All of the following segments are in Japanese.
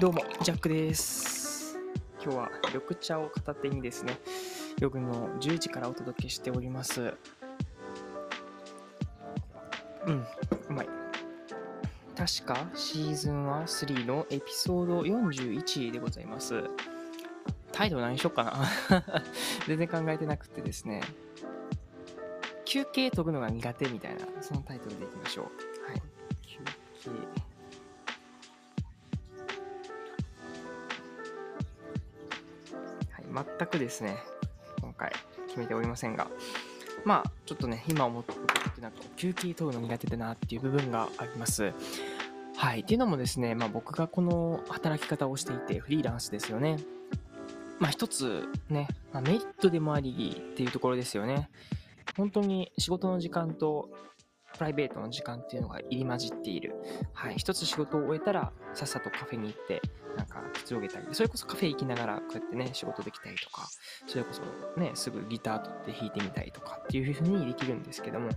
どうも、ジャックです。今日は緑茶を片手にですね、夜の10時からお届けしております。うん、うまい。確かシーズンは3のエピソード41でございます。タイトル何しよっかな 全然考えてなくてですね、休憩取るのが苦手みたいな、そのタイトルでいきましょう。はい。休憩。全くですね、今回決めておりませんが、まあ、ちょっとね、今思ってることってなんか、休憩取るの苦手だなっていう部分があります。はい。っていうのもですね、まあ僕がこの働き方をしていて、フリーランスですよね。まあ一つね、まあ、メリットでもありっていうところですよね。本当に仕事の時間とプライベートの時間っていうのが入り混じっている。はい。一つ仕事を終えたら、さっさとカフェに行って、なんかくつろげたり、それこそカフェ行きながらこうやってね、仕事できたりとか、それこそね、すぐギター取って弾いてみたりとかっていう風にできるんですけども、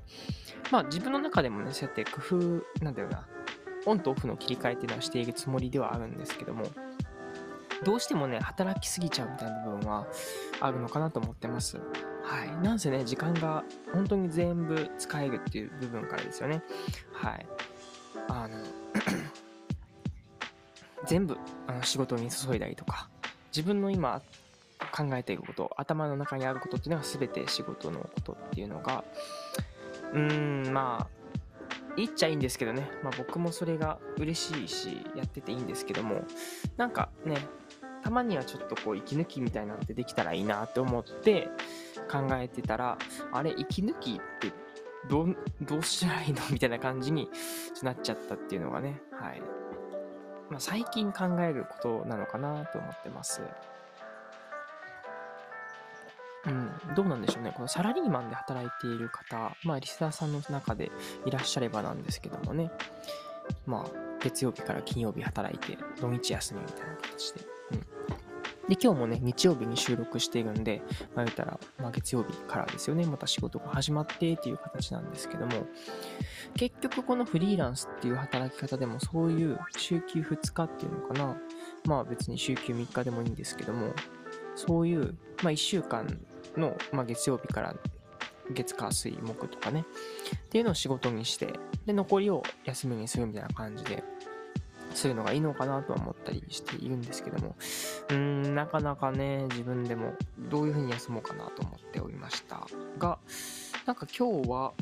まあ自分の中でもね、そうやって工夫、なんだよな、オンとオフの切り替えっていうのはしているつもりではあるんですけども、どうしてもね、働きすぎちゃうみたいな部分はあるのかなと思ってます。はい。なんせね、時間が本当に全部使えるっていう部分からですよね。はい。あの、全部あの仕事に注いだりとか、自分の今考えていること、頭の中にあることっていうのは全て仕事のことっていうのが、うーん、まあ、言っちゃいいんですけどね、まあ僕もそれが嬉しいし、やってていいんですけども、なんかね、たまにはちょっとこう息抜きみたいなのってできたらいいなって思って考えてたら、あれ、息抜きってどう、どうしたらいいの？みたいな感じになっちゃったっていうのがね、はい。まあ、最近考えることなのかなと思ってます。うん、どうなんでしょうね。このサラリーマンで働いている方、まあ、リスナーさんの中でいらっしゃればなんですけどもね、まあ、月曜日から金曜日働いて、土日休みみたいな形で。で、今日もね、日曜日に収録しているんで、まあ言ったら、まあ月曜日からですよね、また仕事が始まってっていう形なんですけども、結局このフリーランスっていう働き方でもそういう週休2日っていうのかな、まあ別に週休3日でもいいんですけども、そういう、まあ1週間の、まあ月曜日から月火水木とかね、っていうのを仕事にして、で、残りを休みにするみたいな感じで、するのがいいのかなとは思ったりしているんですけども、うーん、なかなかね、自分でもどういうふうに休もうかなと思っておりましたが、なんか今日は、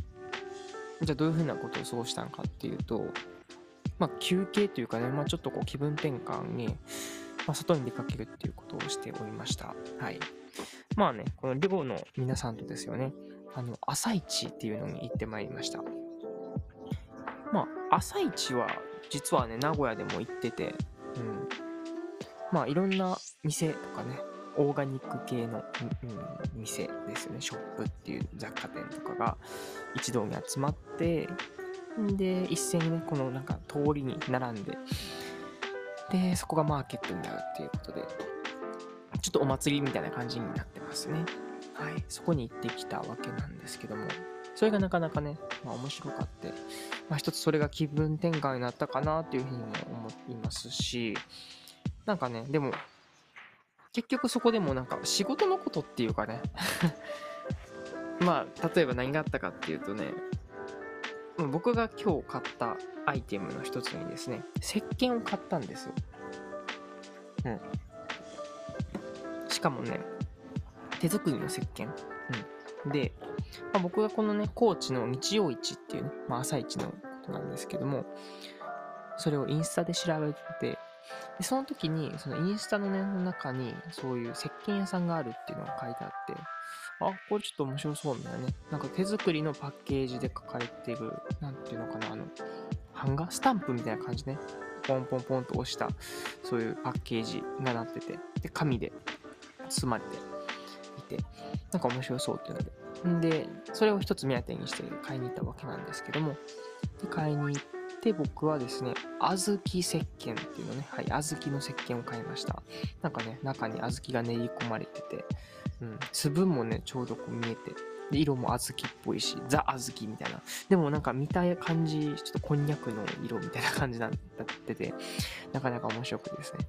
じゃあどういうふうなことを過ごしたのかっていうと、まあ休憩というかね、まあちょっとこう気分転換に、まあ外に出かけるっていうことをしておりました。はい。まあね、この寮の皆さんとですよね、あの、朝市っていうのに行ってまいりました。まあ、朝市は実はね、名古屋でも行ってて、うん。まあ、いろんな店とかね、オーガニック系の、うん店ですよね、ショップっていう雑貨店とかが一堂に集まって、んで、一斉にね、このなんか通りに並んで、で、そこがマーケットになるっていうことで、ちょっとお祭りみたいな感じになってますね。はい。そこに行ってきたわけなんですけども、それがなかなかね、まあ面白かって、まあ一つそれが気分転換になったかなっていうふうにも思いますし、なんかね、でも、結局そこでもなんか仕事のことっていうかね、まあ例えば何があったかっていうとね、まあ僕が今日買ったアイテムの一つにですね、石鹸を買ったんですよ。うん。しかもね、手作りの石鹸。うん。で、まあ、僕がこのね、高知の日曜市っていうね、まあ、朝市のことなんですけども、それをインスタで調べてて、でその時に、そのインスタのね、の中に、そういう石鹸屋さんがあるっていうのが書いてあって、あ、これちょっと面白そうみたいなね。なんか手作りのパッケージで書かれてる、なんていうのかな、あの、版画？スタンプみたいな感じね。ポンポンポンと押した、そういうパッケージがなってて、で、紙で包まれていて、なんか面白そうっていうので。で、それを一つ目当てにして買いに行ったわけなんですけども、で、買いに行ってで僕はですね、小豆石鹸っていうのね、はい、小豆の石鹸を買いました。なんかね、中に小豆が練り込まれてて、うん、粒もね、ちょうどこう見えて、で色も小豆っぽいし、ザ小豆みたいな。でもなんか見た感じ、ちょっとこんにゃくの色みたいな感じになってて、なかなか面白くてですね。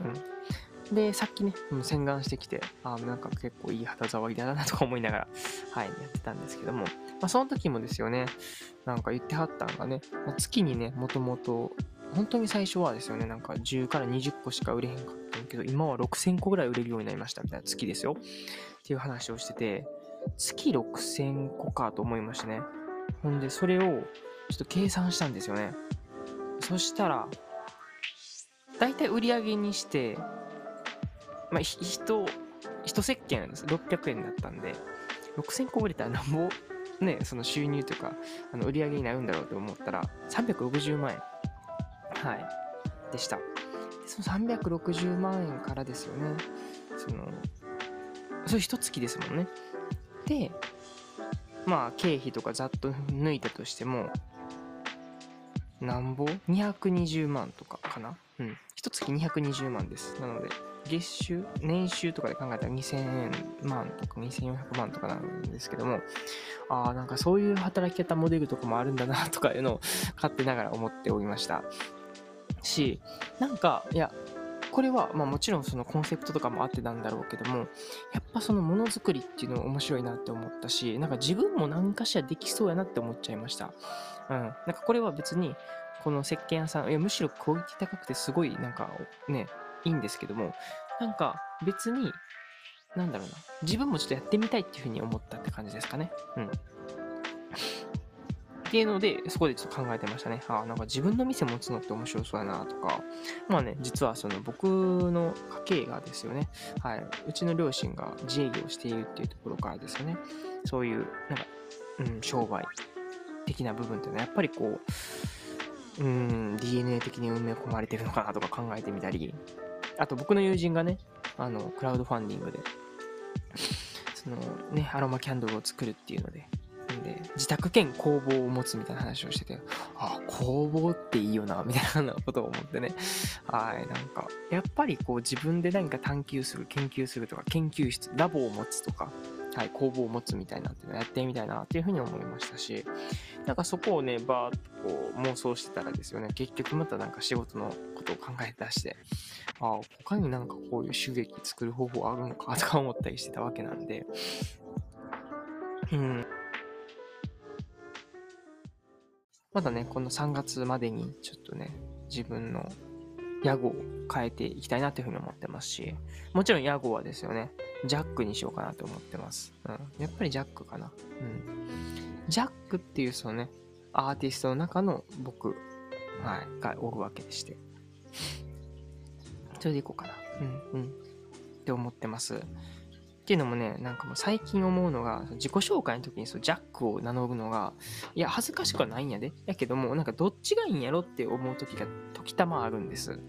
うん。で、さっきね、う洗顔してきて、あなんか結構いい肌触りだなとか思いながら、はい、やってたんですけども、まあ、その時もですよね、なんか言ってはったんがね、まあ、月にね、もともと、本当に最初はですよね、なんか10から20個しか売れへんかったんけど、今は6000個ぐらい売れるようになりましたみたいな月ですよ。っていう話をしてて、月6000個かと思いましたね。ほんで、それをちょっと計算したんですよね。そしたら、だいたい売り上げにして、まあ、人、一石鹸。600円だったんで、6000個売れたらなんぼ、ね、その収入とか、あの売り上げになるんだろうと思ったら、360万円。はい。でした。でその360万円からですよね。その、それ一月ですもんね。で、まあ、経費とかざっと抜いたとしても、なんぼ ?220 万とかかな？うん。一月220万です。なので、月収、年収とかで考えたら2000万とか2400万とかなんですけども、ああ、なんかそういう働き方モデルとかもあるんだなとかいうのを勝手ながら思っておりました。し、なんか、いや、これは、まあもちろんそのコンセプトとかもあってなんだろうけども、やっぱそのものづくりっていうの面白いなって思ったし、なんか自分も何かしらできそうやなって思っちゃいました。うん。なんかこれは別に、この石鹸屋さん、いや、むしろクオリティ高くてすごい、なんかね、いいんですけども、なんか別に、なんだろうな、自分もちょっとやってみたいっていうふうに思ったって感じですかね。うん。っていうので、そこでちょっと考えてましたね。ああ、なんか自分の店持つのって面白そうやなとか。まあね、実はその僕の家系がですよね。はい。うちの両親が自営業しているっていうところからですよね。そういう、なんか、うん、商売的な部分っていうのは、やっぱりこう、うん、DNA 的に埋め込まれてるのかなとか考えてみたり、あと僕の友人がね、あの、クラウドファンディングで、そのね、アロマキャンドルを作るっていうので、で、自宅兼工房を持つみたいな話をしてて、あ、工房っていいよな、みたいなことを思ってね。はい、なんか、やっぱりこう自分で何か探求する、研究するとか、研究室、ラボを持つとか、はい、工房を持つみたいなっていうのをやってみたいなっていうふうに思いましたし、なんかそこをね、バーっとこう妄想してたらですよね、結局またなんか仕事のことを考え出して、ああ、他になんかこういう収益作る方法あるのかとか思ったりしてたわけなんで、うん。まだね、この3月までにちょっとね、自分の屋号を変えていきたいなというふうに思ってますし、もちろん屋号はですよね、ジャックにしようかなと思ってます。うん。やっぱりジャックかな。うん。ジャックっていうそのね、アーティストの中の僕、はい、がおるわけでして。それでいこうかな。うん、うん。って思ってます。っていうのもね、なんかもう最近思うのが、自己紹介の時にそうジャックを名乗るのが、いや、恥ずかしくはないんやで。やけども、なんかどっちがいいんやろって思う時が時たまあるんです。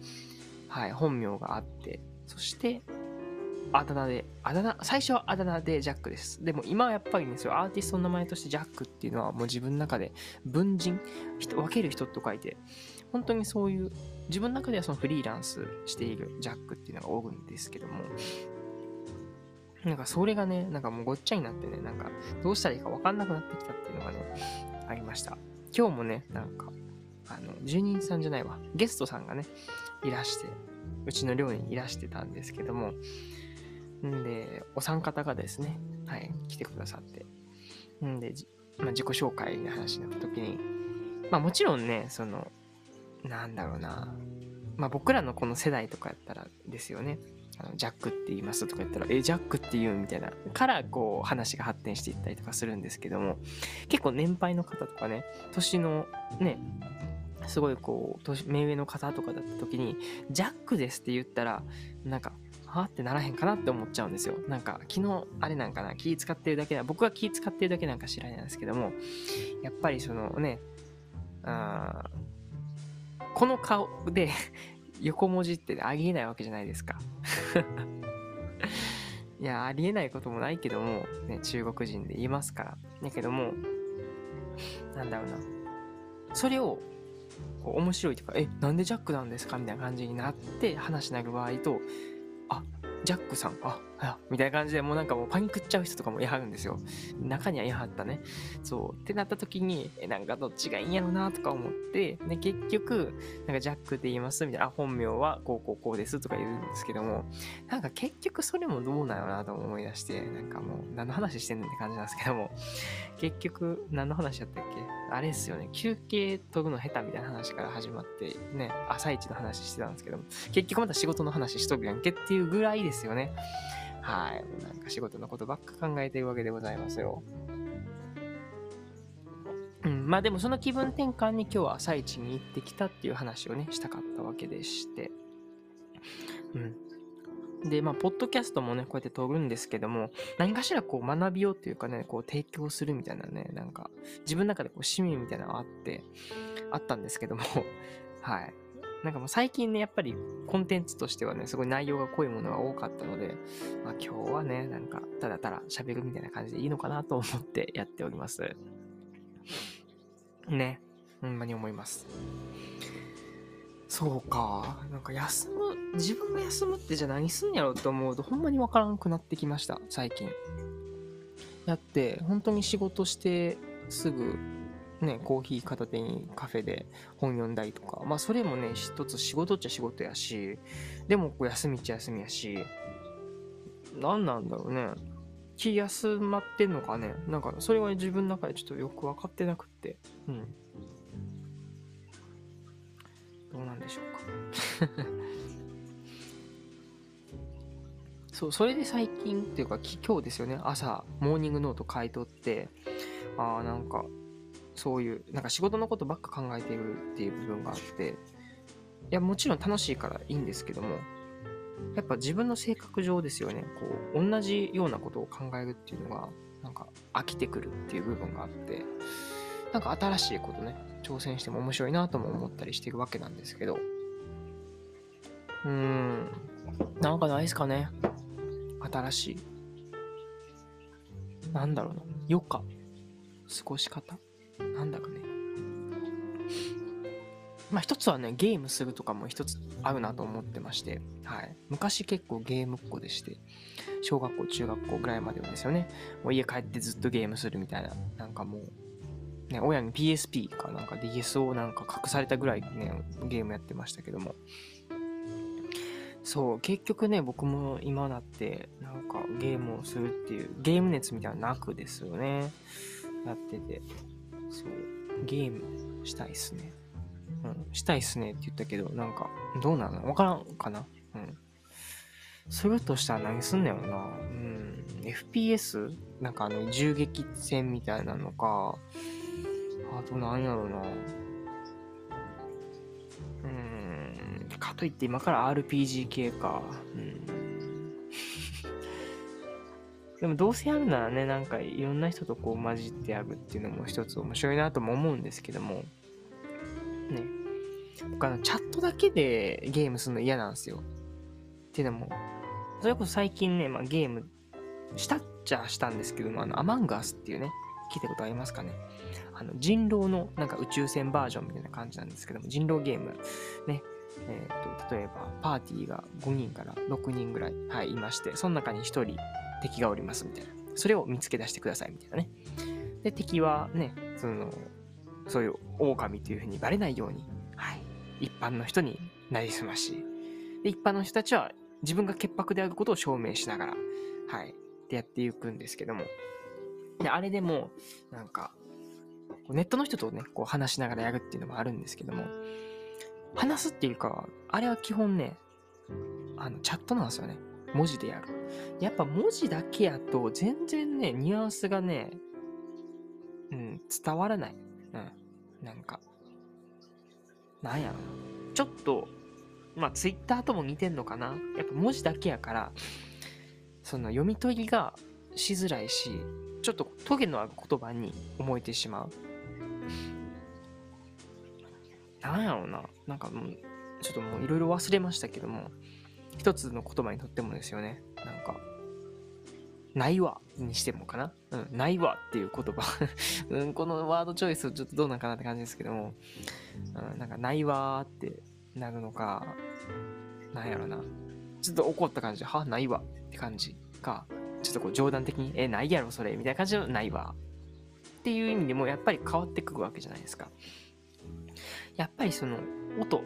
はい、本名があって。そして、あだ名で、あだ名、最初はあだ名でジャックです。でも今はやっぱりね、そうアーティストの名前としてジャックっていうのはもう自分の中で文人、人分ける人と書いて、本当にそういう、自分の中ではそのフリーランスしているジャックっていうのが多いんですけども、なんかそれがね、なんかもうごっちゃになってね、なんかどうしたらいいか分かんなくなってきたっていうのがね、ありました。今日もね、なんか、あの、住人さんじゃないわ、ゲストさんがね、いらして、うちの寮にいらしてたんですけども、んで、お三方がですね、はい、来てくださって。んで、まあ、自己紹介の話になった時に、まあもちろんね、その、なんだろうな、まあ僕らのこの世代とかやったらですよね、あのジャックって言いますとか言ったら、え、ジャックって言うみたいな、からこう話が発展していったりとかするんですけども、結構年配の方とかね、年のね、すごいこう、年目上の方とかだった時に、ジャックですって言ったら、なんか、はってならへんかなって思っちゃうんですよ。なんか、昨日、あれなんかな、気使ってるだけだ。僕は気使ってるだけなんか知らないんですけども、やっぱりそのね、あこの顔で横文字ってありえないわけじゃないですか。いや、ありえないこともないけども、ね、中国人で言いますから。だけども、なんだろうな。それを、こう面白いとか、え、なんでジャックなんですか？みたいな感じになって話しなる場合と、あ、ジャックさん、あ、みたいな感じでもうなんかもうパニックっちゃう人とかもいはるんですよ。中にはいはったね。そう。ってなった時に、え、なんかどっちがいいんやろなとか思って、で、結局、なんかジャックって言いますみたいな、あ、本名はこうこうこうですとか言うんですけども、なんか結局それもどうなのなと思い出して、なんかもう何の話してんねんって感じなんですけども、結局何の話やったっけ？あれですよね、休憩取るの下手みたいな話から始まって、ね、朝一の話してたんですけども、結局また仕事の話しとるやんけっていうぐらいですよね。はい。なんか仕事のことばっか考えてるわけでございますよ。うん、まあでもその気分転換に今日は朝一に行ってきたっていう話をね、したかったわけでして。うん。で、まあ、ポッドキャストもね、こうやって撮るんですけども、何かしらこう学びようっていうかね、こう提供するみたいなね、なんか、自分の中でこう使命みたいなのがあって、あったんですけども、はい。なんかもう最近ね、やっぱりコンテンツとしてはね、すごい内容が濃いものが多かったので、まあ今日はね、なんかただただ喋るみたいな感じでいいのかなと思ってやっております。ね、ほんまに思います。そうか。なんか休む、自分が休むってじゃあ何すんやろうと思うとほんまにわからんくなってきました、最近。やって、本当に仕事してすぐね、コーヒー片手にカフェで本読んだりとか、まあそれもね、一つ仕事っちゃ仕事やし、でもこう休みっちゃ休みやし、何なんだろうね。気休まってんのかね。なんかそれは自分の中でちょっとよく分かってなくって。うん。どうなんでしょうか。そう、それで最近っていうか今日ですよね、朝、モーニングノート書いとって、ああ、なんかそういう、なんか仕事のことばっか考えているっていう部分があって、いや、もちろん楽しいからいいんですけども、やっぱ自分の性格上ですよね、こう、同じようなことを考えるっていうのが、なんか飽きてくるっていう部分があって、なんか新しいことね、挑戦しても面白いなとも思ったりしてるわけなんですけど、うーん、なんかないですかね。新しい。なんだろうな。余暇。過ごし方なんだかね。まあ一つはね、ゲームするとかも一つあるなと思ってまして、はい。昔結構ゲームっ子でして、小学校、中学校ぐらいまではですよね。もう家帰ってずっとゲームするみたいな、なんかもう、ね、親に PSP かなんか DS をなんか隠されたぐらいね、ゲームやってましたけども。そう、結局ね、僕も今だって、なんかゲームをするっていう、ゲーム熱みたいなのなくですよね。やってて。そう、ゲームしたいっすね。うん、したいっすねって言ったけど、なんか、どうなのわからんかな？うん。するとしたら何すんねやろな？うん。FPS? なんかあの、銃撃戦みたいなのか、あと何やろな？うん。かといって今から RPG 系か。うん。でもどうせやるならね、なんかいろんな人とこう混じってやるっていうのも一つ面白いなとも思うんですけども、ね。僕あの、チャットだけでゲームするの嫌なんですよ。っていうのも、それこそ最近ね、まあ、ゲームしたっちゃしたんですけども、あの、アマンガスっていうね、聞いたことありますかね。あの、人狼のなんか宇宙船バージョンみたいな感じなんですけども、人狼ゲーム、ね、えっ、ー、と、例えば、パーティーが5人から6人ぐらい、はい、いまして、その中に1人、敵がおりますみたいな。それを見つけ出してくださいみたいなね。で、敵はね、その、そういう狼というふうにバレないように、はい、一般の人になりすまし、で、一般の人たちは自分が潔白であることを証明しながら、はい、でやっていくんですけども、で、あれでも、なんか、ネットの人とね、こう話しながらやるっていうのもあるんですけども、話すっていうか、あれは基本ね、あの、チャットなんですよね。文字でやる。やっぱ文字だけやと全然ね、ニュアンスがね、うん、伝わらない。うん。なんか、なんやろな。ちょっと、まあ、ツイッターとも似てんのかな。やっぱ文字だけやから、その読み取りがしづらいし、ちょっとトゲのある言葉に思えてしまう。なんやろうな。なんかもう、ちょっともういろいろ忘れましたけども、一つの言葉にとってもですよね。なんか、ないわにしてもかなうん、ないわっていう言葉 うん、このワードチョイスちょっとどうなんかなって感じですけども、うん、なんかないわーってなるのか、なんやろな。ちょっと怒った感じで、は、ないわって感じ。か、ちょっとこう冗談的に、え、ないやろそれ、みたいな感じのないわ。っていう意味でもやっぱり変わってくるわけじゃないですか。やっぱりその音、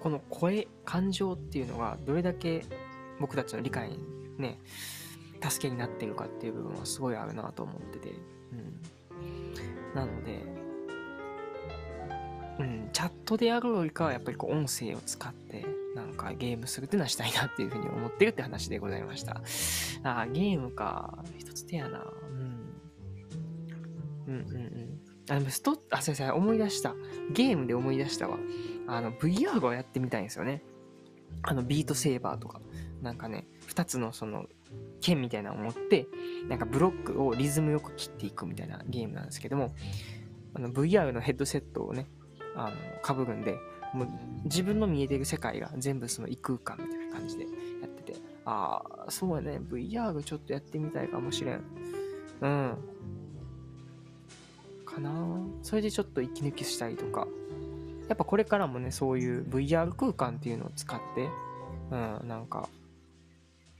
この声、感情っていうのがどれだけ僕たちの理解にね、助けになってるかっていう部分はすごいあるなと思ってて。うん。なので、うん、チャットでやるよりかはやっぱりこう音声を使ってなんかゲームするっていうのはしたいなっていうふうに思ってるって話でございました。あゲームか。一つ手やな。うんうんうん。あ、でもストあ、先生、思い出した。ゲームで思い出したわ。あの、VR をやってみたいんですよね。あの、ビートセーバーとか。なんかね、二つのその、剣みたいなのを持って、なんかブロックをリズムよく切っていくみたいなゲームなんですけども、あの VR のヘッドセットをね、あの、被るんで、もう自分の見えてる世界が全部その異空間みたいな感じでやってて、ああ、そうやね、VR ちょっとやってみたいかもしれん。うん。かなそれでちょっと息抜きしたりとか。やっぱこれからもね、そういう VR 空間っていうのを使って、うん、なんか、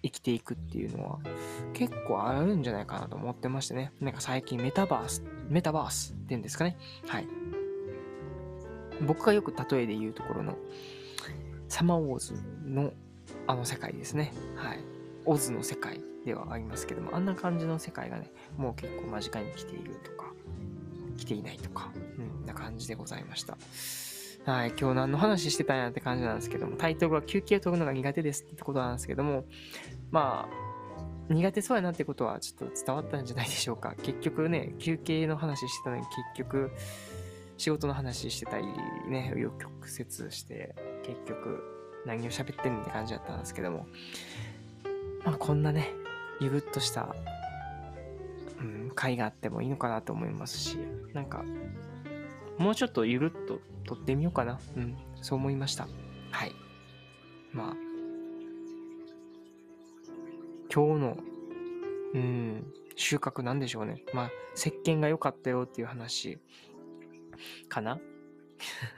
生きていくっていうのは結構あるんじゃないかなと思ってましてね。なんか最近メタバース、メタバースっていうんですかね。はい。僕がよく例えで言うところのサマーウォーズのあの世界ですね。はい。オズの世界ではありますけども、あんな感じの世界がね、もう結構間近に来ているとか、来ていないとか、うん、な感じでございました。はい、今日何の話してたんやって感じなんですけども、タイトルは休憩を取るのが苦手ですってことなんですけども、まあ、苦手そうやなってことはちょっと伝わったんじゃないでしょうか。結局ね、休憩の話してたのに結局、仕事の話してたりね、紆余曲折して、結局何を喋ってんって感じだったんですけども、まあこんなね、ゆるっとした、うん、回があってもいいのかなと思いますし、なんか、もうちょっとゆるっと撮ってみようかな。うん、そう思いました。はい。まあ、今日の、うん、収穫なんでしょうね。まあ、石鹸が良かったよっていう話かな？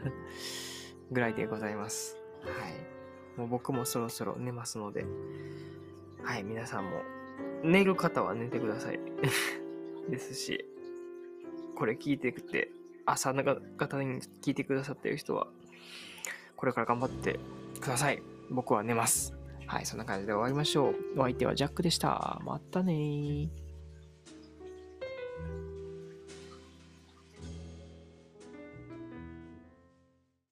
ぐらいでございます。はい。もう僕もそろそろ寝ますので、はい、皆さんも、寝る方は寝てください。ですし、これ聞いてくて、朝方に聞いてくださってる人は、これから頑張ってください。僕は寝ます。はい、そんな感じで終わりましょう。お相手はジャックでした。またね